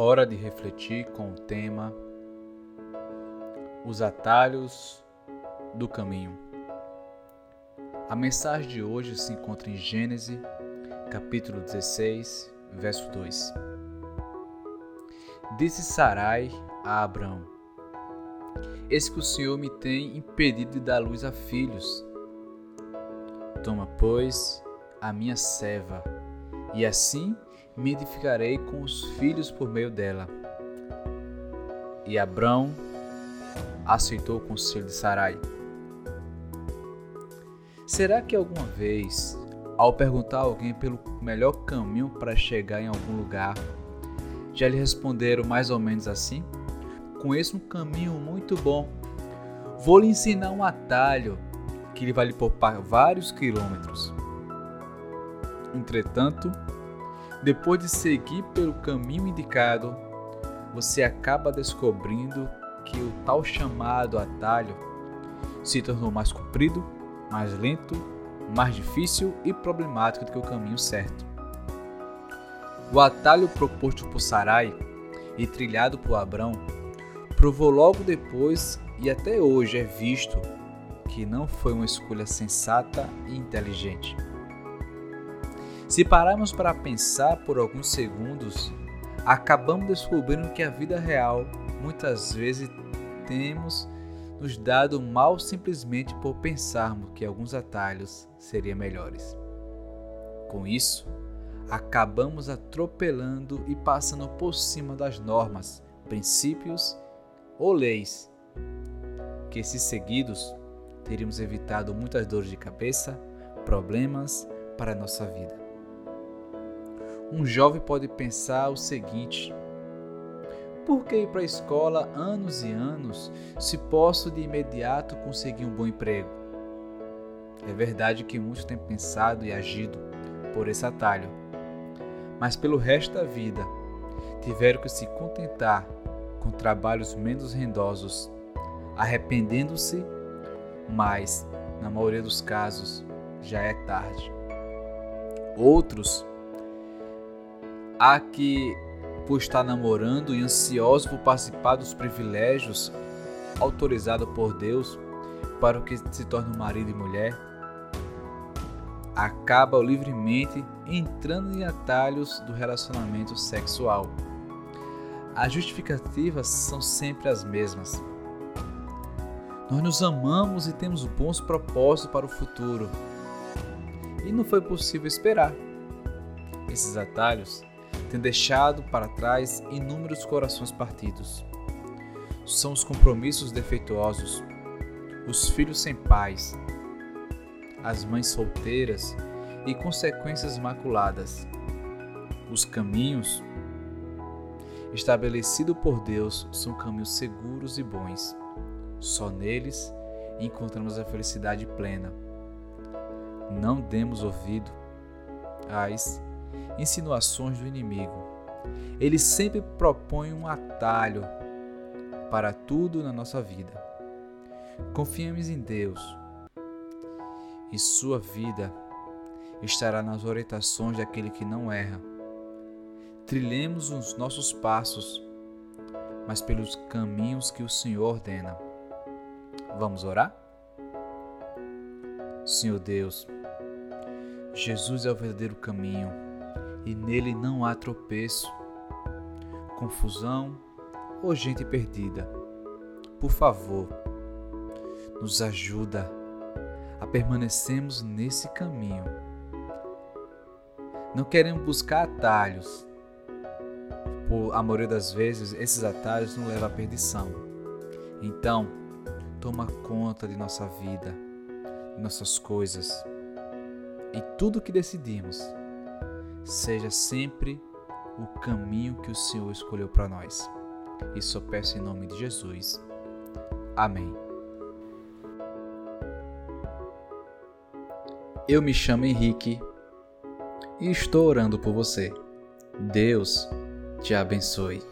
Hora de refletir com o tema Os atalhos do caminho. A mensagem de hoje se encontra em Gênesis, capítulo 16, verso 2. Disse Sarai a Abrão: Eis que o Senhor me tem impedido de dar luz a filhos. Toma, pois, a minha serva, e assim me edificarei com os filhos por meio dela. E Abrão aceitou o conselho de Sarai. Será que alguma vez, ao perguntar a alguém pelo melhor caminho para chegar em algum lugar, já lhe responderam mais ou menos assim? Conheço um caminho muito bom. Vou lhe ensinar um atalho que lhe vai lhe poupar vários quilômetros. Entretanto, depois de seguir pelo caminho indicado, você acaba descobrindo que o tal chamado atalho se tornou mais comprido, mais lento, mais difícil e problemático do que o caminho certo. O atalho proposto por Sarai e trilhado por Abrão provou logo depois e até hoje é visto que não foi uma escolha sensata e inteligente. Se pararmos para pensar por alguns segundos, acabamos descobrindo que a vida real muitas vezes temos nos dado mal simplesmente por pensarmos que alguns atalhos seriam melhores. Com isso, acabamos atropelando e passando por cima das normas, princípios ou leis que, se seguidos, teríamos evitado muitas dores de cabeça, problemas para a nossa vida um jovem pode pensar o seguinte: por que ir para a escola anos e anos se posso de imediato conseguir um bom emprego? É verdade que muitos têm pensado e agido por esse atalho, mas pelo resto da vida tiveram que se contentar com trabalhos menos rendosos, arrependendo-se, mas, na maioria dos casos, já é tarde. Outros Há que, por estar namorando e ansioso por participar dos privilégios autorizados por Deus para o que se torne marido e mulher, acaba livremente entrando em atalhos do relacionamento sexual. As justificativas são sempre as mesmas. Nós nos amamos e temos bons propósitos para o futuro. E não foi possível esperar. Esses atalhos tem deixado para trás inúmeros corações partidos. São os compromissos defeituosos, os filhos sem pais, as mães solteiras e consequências maculadas. Os caminhos estabelecidos por Deus são caminhos seguros e bons. Só neles encontramos a felicidade plena. Não demos ouvido às insinuações do inimigo. Ele sempre propõe um atalho para tudo na nossa vida. Confiemos em Deus e sua vida estará nas orientações daquele que não erra. Trilhemos os nossos passos, mas pelos caminhos que o Senhor ordena. Vamos orar? Senhor Deus, Jesus é o verdadeiro caminho e nele não há tropeço, confusão ou gente perdida. Por favor, nos ajuda a permanecermos nesse caminho. Não queremos buscar atalhos. Por a maioria das vezes, esses atalhos nos levam à perdição. Então, toma conta de nossa vida, de nossas coisas e tudo que decidimos seja sempre o caminho que o Senhor escolheu para nós. Isso eu peço em nome de Jesus. Amém. Eu me chamo Henrique e estou orando por você. Deus te abençoe.